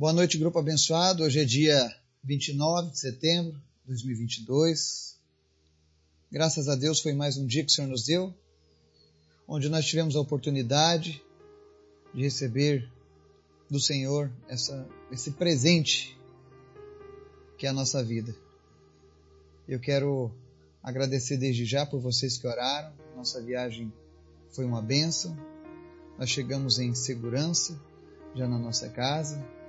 Boa noite, grupo abençoado. Hoje é dia 29 de setembro de 2022. Graças a Deus foi mais um dia que o Senhor nos deu, onde nós tivemos a oportunidade de receber do Senhor essa, esse presente que é a nossa vida. Eu quero agradecer desde já por vocês que oraram. Nossa viagem foi uma bênção. Nós chegamos em segurança já na nossa casa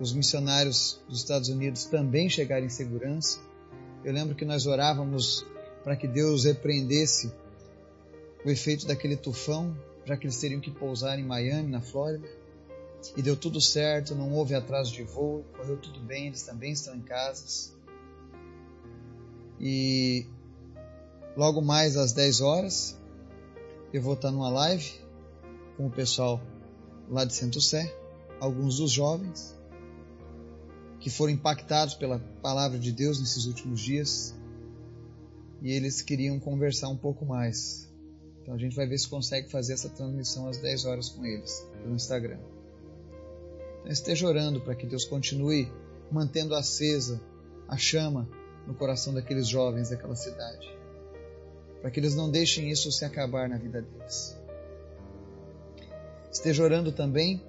os missionários dos Estados Unidos também chegaram em segurança. Eu lembro que nós orávamos para que Deus repreendesse o efeito daquele tufão, já que eles teriam que pousar em Miami, na Flórida. E deu tudo certo, não houve atraso de voo, correu tudo bem, eles também estão em casas. E logo mais às 10 horas, eu vou estar numa live com o pessoal lá de Santo Sé, alguns dos jovens, que foram impactados pela palavra de Deus nesses últimos dias e eles queriam conversar um pouco mais. Então a gente vai ver se consegue fazer essa transmissão às 10 horas com eles pelo Instagram. Então esteja orando para que Deus continue mantendo acesa a chama no coração daqueles jovens daquela cidade. Para que eles não deixem isso se acabar na vida deles. Esteja orando também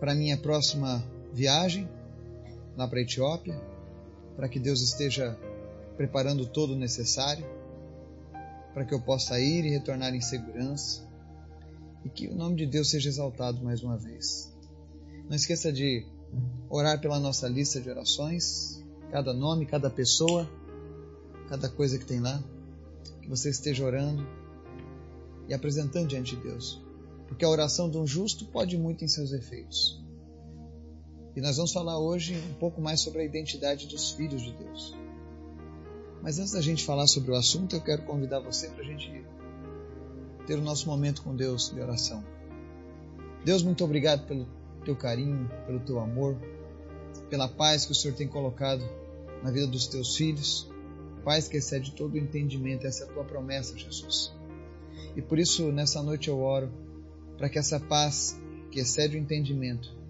para minha próxima viagem lá para a Etiópia, para que Deus esteja preparando todo o necessário para que eu possa ir e retornar em segurança e que o nome de Deus seja exaltado mais uma vez. Não esqueça de orar pela nossa lista de orações, cada nome, cada pessoa, cada coisa que tem lá, que você esteja orando e apresentando diante de Deus, porque a oração de um justo pode muito em seus efeitos. E nós vamos falar hoje um pouco mais sobre a identidade dos filhos de Deus. Mas antes da gente falar sobre o assunto, eu quero convidar você para a gente ter o nosso momento com Deus de oração. Deus, muito obrigado pelo teu carinho, pelo teu amor, pela paz que o Senhor tem colocado na vida dos teus filhos. Paz que excede todo o entendimento, essa é a tua promessa, Jesus. E por isso, nessa noite eu oro para que essa paz que excede o entendimento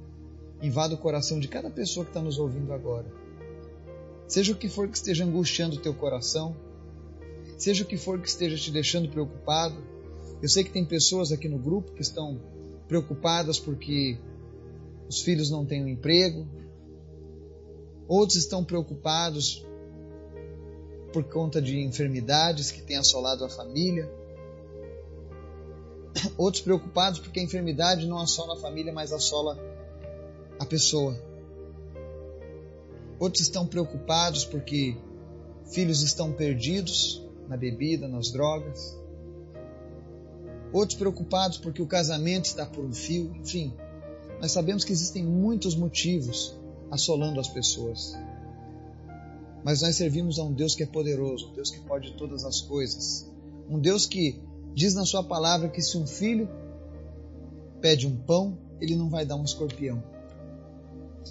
invada o coração de cada pessoa que está nos ouvindo agora. Seja o que for que esteja angustiando o teu coração, seja o que for que esteja te deixando preocupado. Eu sei que tem pessoas aqui no grupo que estão preocupadas porque os filhos não têm um emprego, outros estão preocupados por conta de enfermidades que têm assolado a família. Outros preocupados porque a enfermidade não assola a família, mas assola a pessoa. Outros estão preocupados porque filhos estão perdidos na bebida, nas drogas. Outros preocupados porque o casamento está por um fio. Enfim, nós sabemos que existem muitos motivos assolando as pessoas. Mas nós servimos a um Deus que é poderoso, um Deus que pode todas as coisas. Um Deus que diz na sua palavra que se um filho pede um pão, ele não vai dar um escorpião.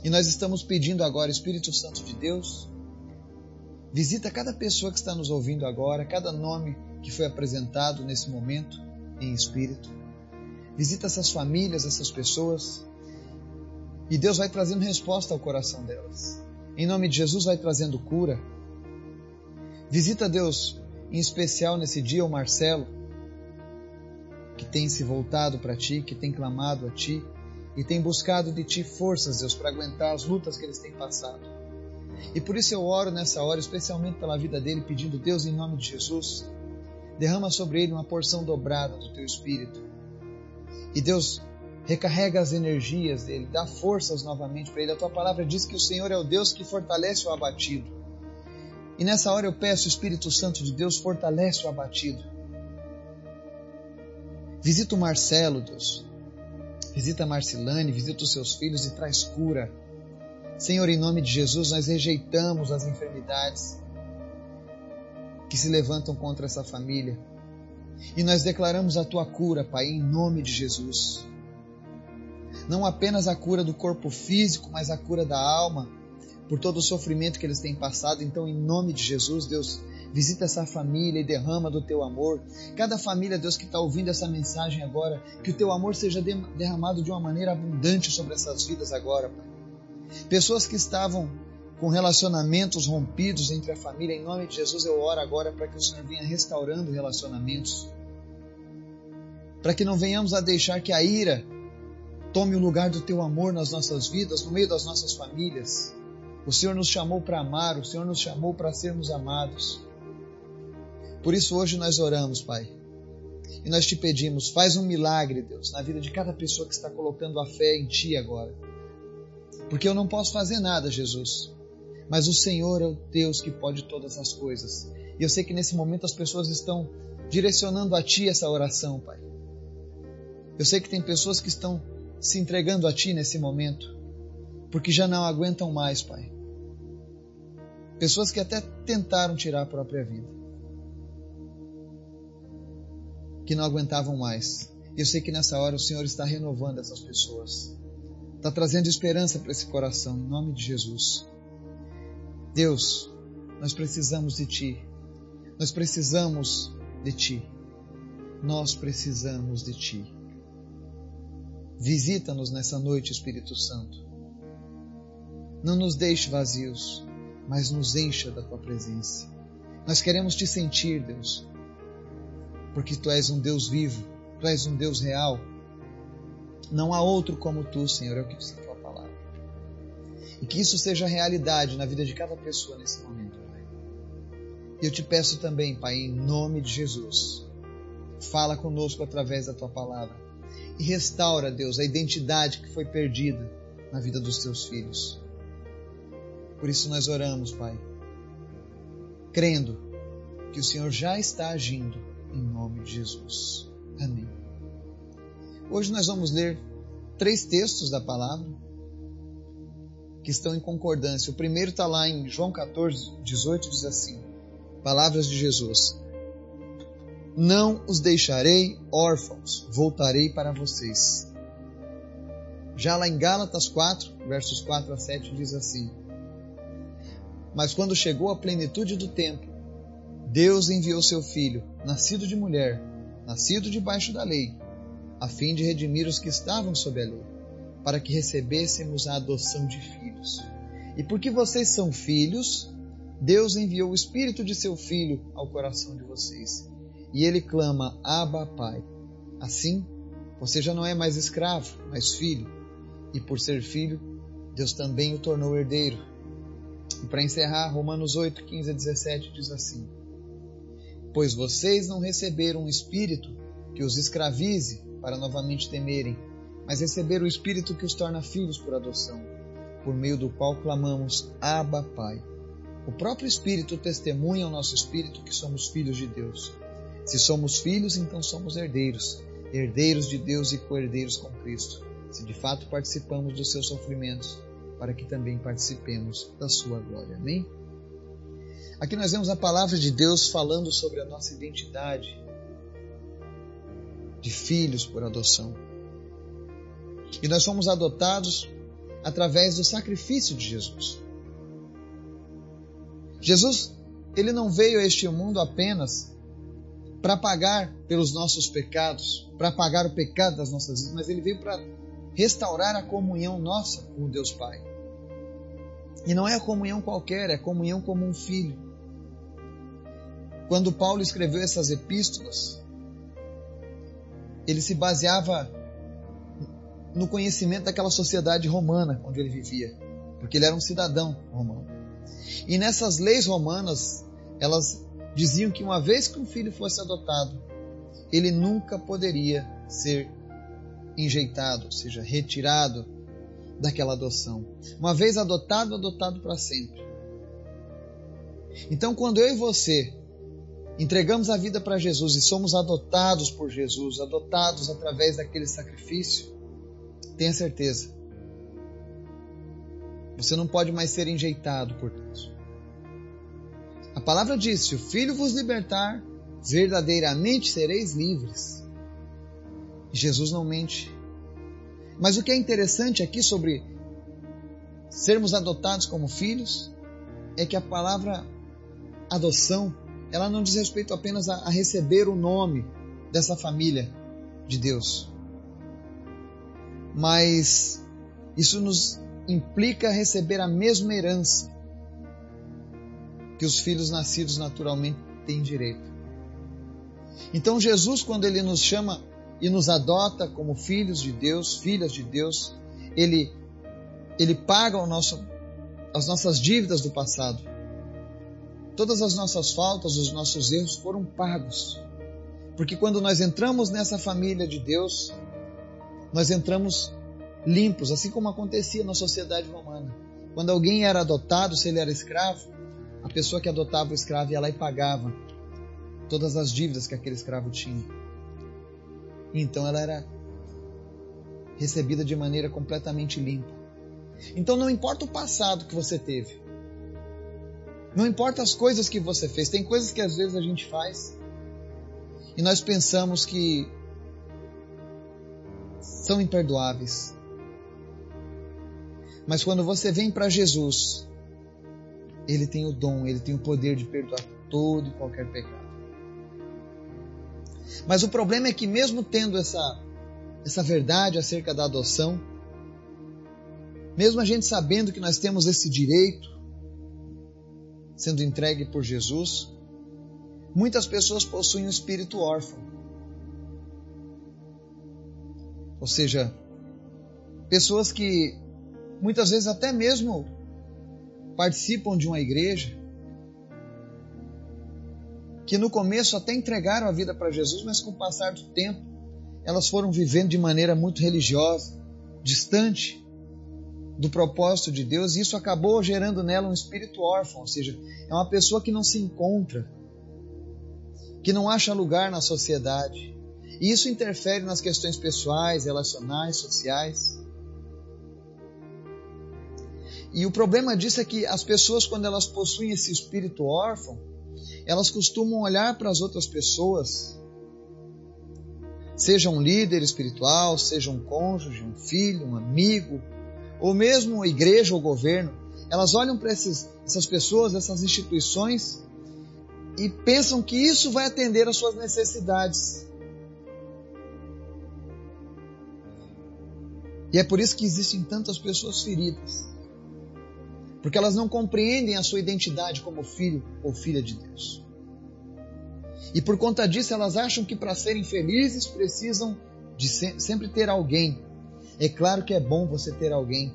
E nós estamos pedindo agora, Espírito Santo de Deus, visita cada pessoa que está nos ouvindo agora, cada nome que foi apresentado nesse momento em espírito. Visita essas famílias, essas pessoas, e Deus vai trazendo resposta ao coração delas. Em nome de Jesus, vai trazendo cura. Visita Deus, em especial nesse dia, o Marcelo, que tem se voltado para ti, que tem clamado a ti e tem buscado de ti forças, Deus, para aguentar as lutas que eles têm passado. E por isso eu oro nessa hora, especialmente pela vida dele, pedindo, Deus, em nome de Jesus, derrama sobre ele uma porção dobrada do teu espírito. E Deus, recarrega as energias dele, dá forças novamente para ele. A tua palavra diz que o Senhor é o Deus que fortalece o abatido. E nessa hora eu peço, Espírito Santo de Deus, fortalece o abatido. Visita o Marcelo, Deus. Visita Marcilane, visita os seus filhos e traz cura. Senhor, em nome de Jesus, nós rejeitamos as enfermidades que se levantam contra essa família. E nós declaramos a tua cura, Pai, em nome de Jesus. Não apenas a cura do corpo físico, mas a cura da alma, por todo o sofrimento que eles têm passado. Então, em nome de Jesus, Deus, Visita essa família e derrama do teu amor. Cada família, Deus, que está ouvindo essa mensagem agora, que o teu amor seja derramado de uma maneira abundante sobre essas vidas agora, Pai. Pessoas que estavam com relacionamentos rompidos entre a família, em nome de Jesus eu oro agora para que o Senhor venha restaurando relacionamentos. Para que não venhamos a deixar que a ira tome o lugar do teu amor nas nossas vidas, no meio das nossas famílias. O Senhor nos chamou para amar, o Senhor nos chamou para sermos amados. Por isso hoje nós oramos, Pai. E nós te pedimos, faz um milagre, Deus, na vida de cada pessoa que está colocando a fé em Ti agora. Porque eu não posso fazer nada, Jesus. Mas o Senhor é o Deus que pode todas as coisas. E eu sei que nesse momento as pessoas estão direcionando a Ti essa oração, Pai. Eu sei que tem pessoas que estão se entregando a Ti nesse momento, porque já não aguentam mais, Pai. Pessoas que até tentaram tirar a própria vida. Que não aguentavam mais. Eu sei que nessa hora o Senhor está renovando essas pessoas. Está trazendo esperança para esse coração, em nome de Jesus. Deus, nós precisamos de Ti. Nós precisamos de Ti. Nós precisamos de Ti. Visita-nos nessa noite, Espírito Santo. Não nos deixe vazios, mas nos encha da Tua presença. Nós queremos Te sentir, Deus porque tu és um Deus vivo, tu és um Deus real. Não há outro como tu, Senhor, é o que diz a tua palavra. E que isso seja realidade na vida de cada pessoa nesse momento, Pai. E eu te peço também, Pai, em nome de Jesus, fala conosco através da tua palavra e restaura, Deus, a identidade que foi perdida na vida dos teus filhos. Por isso nós oramos, Pai, crendo que o Senhor já está agindo em nome de Jesus. Amém. Hoje nós vamos ler três textos da palavra que estão em concordância. O primeiro está lá em João 14, 18, diz assim: Palavras de Jesus. Não os deixarei órfãos, voltarei para vocês. Já lá em Gálatas 4, versos 4 a 7, diz assim: Mas quando chegou a plenitude do tempo, Deus enviou seu Filho, nascido de mulher, nascido debaixo da lei, a fim de redimir os que estavam sob a lei, para que recebêssemos a adoção de filhos. E porque vocês são filhos, Deus enviou o Espírito de seu Filho ao coração de vocês. E ele clama: Abba, Pai. Assim, você já não é mais escravo, mas filho. E por ser filho, Deus também o tornou herdeiro. E para encerrar, Romanos 8, 15 a 17 diz assim: Pois vocês não receberam um espírito que os escravize para novamente temerem, mas receberam o espírito que os torna filhos por adoção, por meio do qual clamamos: Abba, Pai. O próprio Espírito testemunha ao nosso espírito que somos filhos de Deus. Se somos filhos, então somos herdeiros, herdeiros de Deus e co-herdeiros com Cristo, se de fato participamos dos seus sofrimentos, para que também participemos da sua glória. Amém? Aqui nós vemos a palavra de Deus falando sobre a nossa identidade de filhos por adoção. E nós fomos adotados através do sacrifício de Jesus. Jesus, ele não veio a este mundo apenas para pagar pelos nossos pecados, para pagar o pecado das nossas vidas, mas ele veio para restaurar a comunhão nossa com Deus Pai. E não é a comunhão qualquer, é a comunhão como um filho. Quando Paulo escreveu essas epístolas, ele se baseava no conhecimento daquela sociedade romana onde ele vivia, porque ele era um cidadão romano. E nessas leis romanas, elas diziam que uma vez que um filho fosse adotado, ele nunca poderia ser enjeitado, ou seja, retirado daquela adoção. Uma vez adotado, adotado para sempre. Então, quando eu e você entregamos a vida para Jesus e somos adotados por Jesus, adotados através daquele sacrifício, tenha certeza. Você não pode mais ser enjeitado por Deus. A palavra diz: se o Filho vos libertar, verdadeiramente sereis livres. Jesus não mente. Mas o que é interessante aqui sobre sermos adotados como filhos é que a palavra adoção ela não diz respeito apenas a, a receber o nome dessa família de Deus, mas isso nos implica receber a mesma herança que os filhos nascidos naturalmente têm direito. Então, Jesus, quando ele nos chama e nos adota como filhos de Deus, filhas de Deus, ele, ele paga nosso, as nossas dívidas do passado. Todas as nossas faltas, os nossos erros foram pagos. Porque quando nós entramos nessa família de Deus, nós entramos limpos, assim como acontecia na sociedade romana. Quando alguém era adotado, se ele era escravo, a pessoa que adotava o escravo ia lá e pagava todas as dívidas que aquele escravo tinha. Então ela era recebida de maneira completamente limpa. Então não importa o passado que você teve. Não importa as coisas que você fez. Tem coisas que às vezes a gente faz e nós pensamos que são imperdoáveis. Mas quando você vem para Jesus, Ele tem o dom, Ele tem o poder de perdoar todo e qualquer pecado. Mas o problema é que, mesmo tendo essa, essa verdade acerca da adoção, mesmo a gente sabendo que nós temos esse direito, sendo entregue por Jesus, muitas pessoas possuem um espírito órfão. Ou seja, pessoas que muitas vezes até mesmo participam de uma igreja, que no começo até entregaram a vida para Jesus, mas com o passar do tempo elas foram vivendo de maneira muito religiosa, distante do propósito de Deus, e isso acabou gerando nela um espírito órfão, ou seja, é uma pessoa que não se encontra, que não acha lugar na sociedade. E isso interfere nas questões pessoais, relacionais, sociais. E o problema disso é que as pessoas, quando elas possuem esse espírito órfão, elas costumam olhar para as outras pessoas, seja um líder espiritual, seja um cônjuge, um filho, um amigo, ou mesmo a igreja ou governo, elas olham para essas pessoas, essas instituições e pensam que isso vai atender às suas necessidades. E é por isso que existem tantas pessoas feridas porque elas não compreendem a sua identidade como filho ou filha de Deus. E por conta disso, elas acham que para serem felizes precisam de sempre ter alguém. É claro que é bom você ter alguém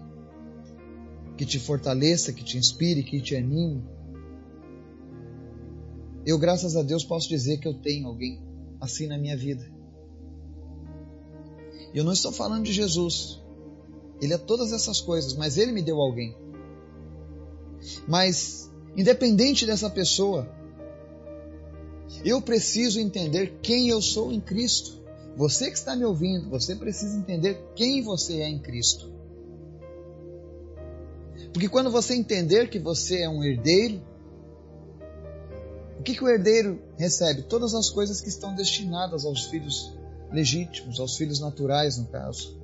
que te fortaleça, que te inspire, que te anime. Eu, graças a Deus, posso dizer que eu tenho alguém assim na minha vida. Eu não estou falando de Jesus. Ele é todas essas coisas, mas ele me deu alguém. Mas, independente dessa pessoa, eu preciso entender quem eu sou em Cristo. Você que está me ouvindo, você precisa entender quem você é em Cristo. Porque quando você entender que você é um herdeiro, o que, que o herdeiro recebe? Todas as coisas que estão destinadas aos filhos legítimos, aos filhos naturais, no caso.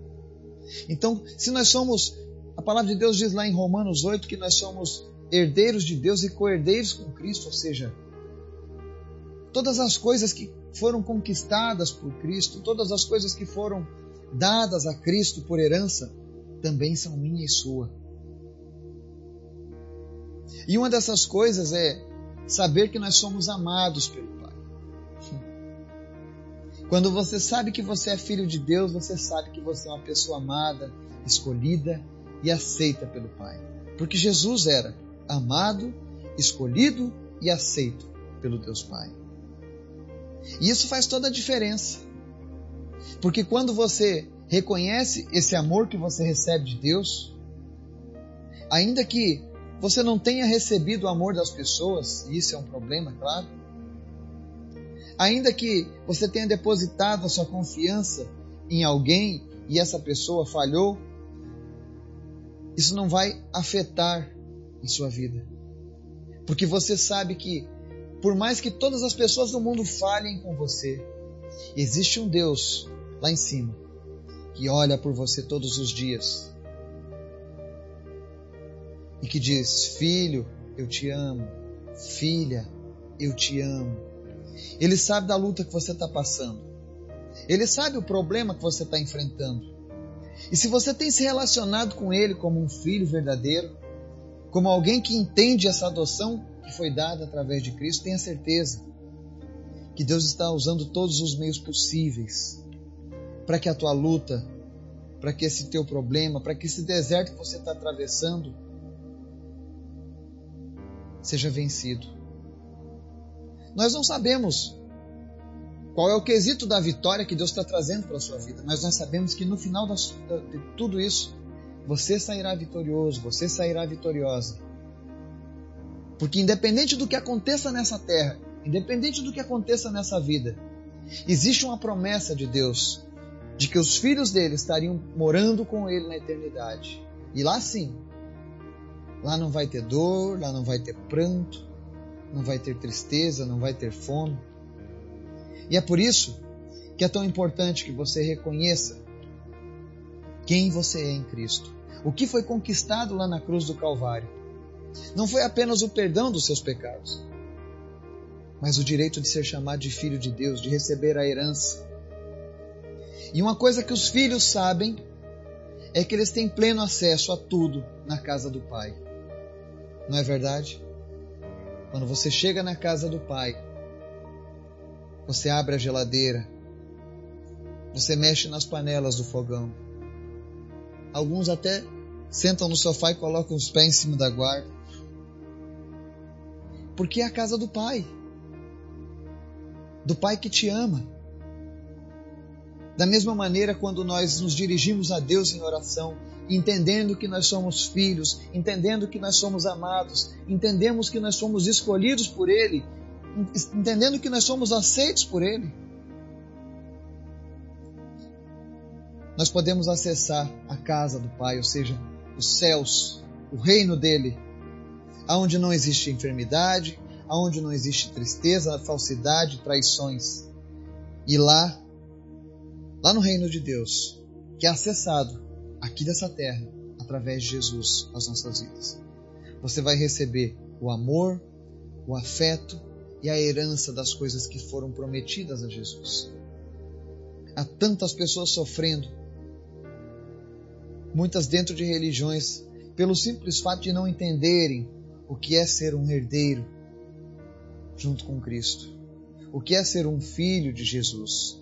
Então, se nós somos, a palavra de Deus diz lá em Romanos 8 que nós somos herdeiros de Deus e co-herdeiros com Cristo, ou seja, todas as coisas que foram conquistadas por Cristo, todas as coisas que foram dadas a Cristo por herança, também são minha e sua. E uma dessas coisas é saber que nós somos amados pelo Pai. Quando você sabe que você é filho de Deus, você sabe que você é uma pessoa amada, escolhida e aceita pelo Pai. Porque Jesus era amado, escolhido e aceito pelo Deus Pai. E isso faz toda a diferença. Porque quando você reconhece esse amor que você recebe de Deus, ainda que você não tenha recebido o amor das pessoas, e isso é um problema, claro, ainda que você tenha depositado a sua confiança em alguém e essa pessoa falhou, isso não vai afetar em sua vida. Porque você sabe que, por mais que todas as pessoas do mundo falhem com você, existe um Deus lá em cima que olha por você todos os dias e que diz: Filho, eu te amo. Filha, Eu te amo. Ele sabe da luta que você está passando. Ele sabe o problema que você está enfrentando. E se você tem se relacionado com Ele como um filho verdadeiro, como alguém que entende essa adoção que foi dada através de Cristo, tenha certeza que Deus está usando todos os meios possíveis para que a tua luta, para que esse teu problema, para que esse deserto que você está atravessando seja vencido. Nós não sabemos qual é o quesito da vitória que Deus está trazendo para a sua vida, mas nós sabemos que no final de tudo isso, você sairá vitorioso, você sairá vitoriosa. Porque independente do que aconteça nessa terra, independente do que aconteça nessa vida, existe uma promessa de Deus de que os filhos dele estariam morando com ele na eternidade. E lá sim, lá não vai ter dor, lá não vai ter pranto, não vai ter tristeza, não vai ter fome. E é por isso que é tão importante que você reconheça quem você é em Cristo. O que foi conquistado lá na cruz do Calvário. Não foi apenas o perdão dos seus pecados, mas o direito de ser chamado de filho de Deus, de receber a herança. E uma coisa que os filhos sabem é que eles têm pleno acesso a tudo na casa do Pai. Não é verdade? Quando você chega na casa do Pai, você abre a geladeira, você mexe nas panelas do fogão. Alguns até sentam no sofá e colocam os pés em cima da guarda. Porque é a casa do Pai. Do Pai que te ama. Da mesma maneira, quando nós nos dirigimos a Deus em oração, entendendo que nós somos filhos, entendendo que nós somos amados, entendemos que nós somos escolhidos por Ele, entendendo que nós somos aceitos por Ele, nós podemos acessar a casa do Pai, ou seja, os céus, o reino dele, aonde não existe enfermidade, aonde não existe tristeza, falsidade, traições. E lá, lá no reino de Deus, que é acessado aqui dessa terra através de Jesus nas nossas vidas. Você vai receber o amor, o afeto e a herança das coisas que foram prometidas a Jesus. Há tantas pessoas sofrendo, muitas dentro de religiões, pelo simples fato de não entenderem o que é ser um herdeiro junto com Cristo, o que é ser um filho de Jesus.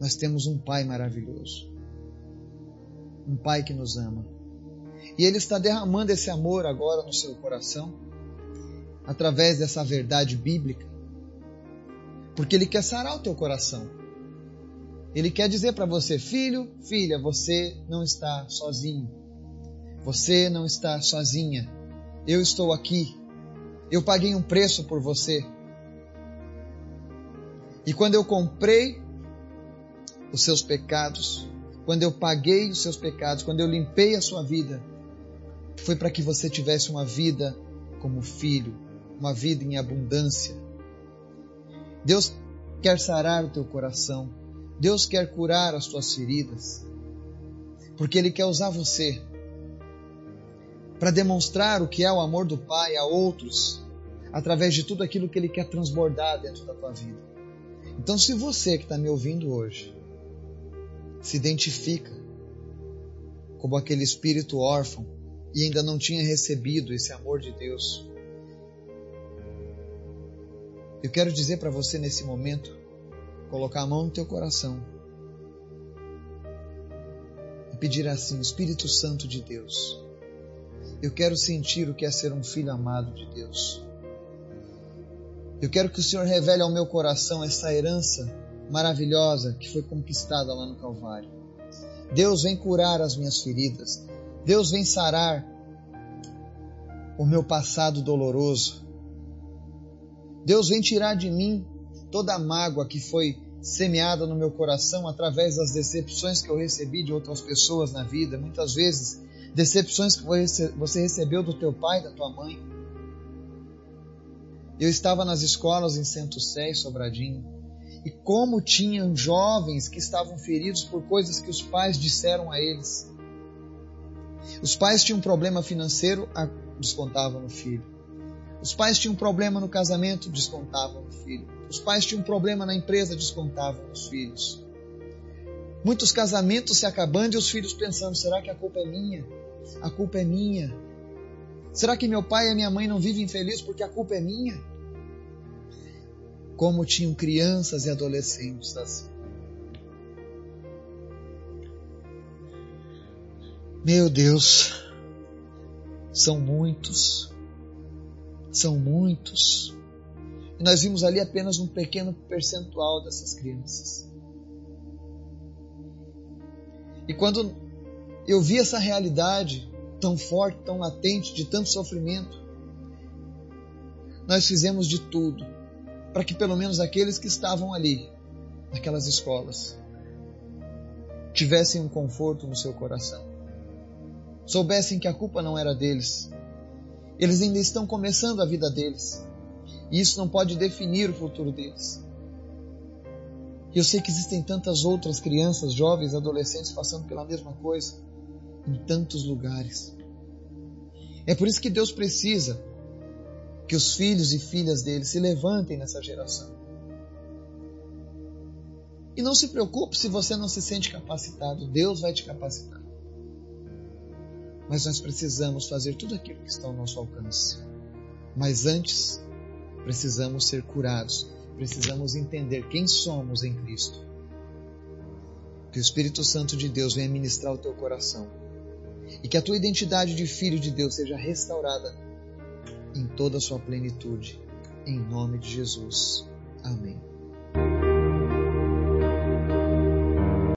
Nós temos um Pai maravilhoso, um Pai que nos ama. E Ele está derramando esse amor agora no seu coração, através dessa verdade bíblica, porque Ele quer sarar o teu coração. Ele quer dizer para você, filho, filha, você não está sozinho. Você não está sozinha. Eu estou aqui. Eu paguei um preço por você. E quando eu comprei os seus pecados, quando eu paguei os seus pecados, quando eu limpei a sua vida, foi para que você tivesse uma vida como filho, uma vida em abundância. Deus quer sarar o teu coração. Deus quer curar as tuas feridas. Porque Ele quer usar você para demonstrar o que é o amor do Pai a outros, através de tudo aquilo que Ele quer transbordar dentro da tua vida. Então, se você que está me ouvindo hoje se identifica como aquele espírito órfão e ainda não tinha recebido esse amor de Deus, eu quero dizer para você nesse momento, colocar a mão no teu coração e pedir assim: Espírito Santo de Deus, eu quero sentir o que é ser um filho amado de Deus. Eu quero que o Senhor revele ao meu coração essa herança maravilhosa que foi conquistada lá no Calvário. Deus vem curar as minhas feridas. Deus vem sarar o meu passado doloroso. Deus vem tirar de mim toda a mágoa que foi semeada no meu coração através das decepções que eu recebi de outras pessoas na vida, muitas vezes decepções que você recebeu do teu pai, da tua mãe. Eu estava nas escolas em Santo Sé Sobradinho, e como tinham jovens que estavam feridos por coisas que os pais disseram a eles. Os pais tinham um problema financeiro, descontavam no filho. Os pais tinham um problema no casamento, descontavam no filho. Os pais tinham um problema na empresa, descontavam nos filhos. Muitos casamentos se acabando e os filhos pensando: será que a culpa é minha? A culpa é minha. Será que meu pai e minha mãe não vivem felizes porque a culpa é minha? Como tinham crianças e adolescentes assim. Meu Deus, são muitos, são muitos. E nós vimos ali apenas um pequeno percentual dessas crianças. E quando eu vi essa realidade tão forte, tão latente, de tanto sofrimento, nós fizemos de tudo para que pelo menos aqueles que estavam ali, naquelas escolas, tivessem um conforto no seu coração. Soubessem que a culpa não era deles. Eles ainda estão começando a vida deles. E isso não pode definir o futuro deles. E eu sei que existem tantas outras crianças, jovens, adolescentes passando pela mesma coisa em tantos lugares. É por isso que Deus precisa que os filhos e filhas dele se levantem nessa geração. E não se preocupe se você não se sente capacitado, Deus vai te capacitar. Mas nós precisamos fazer tudo aquilo que está ao nosso alcance. Mas antes, precisamos ser curados, precisamos entender quem somos em Cristo. Que o Espírito Santo de Deus venha ministrar o teu coração e que a tua identidade de filho de Deus seja restaurada em toda a sua plenitude. Em nome de Jesus. Amém.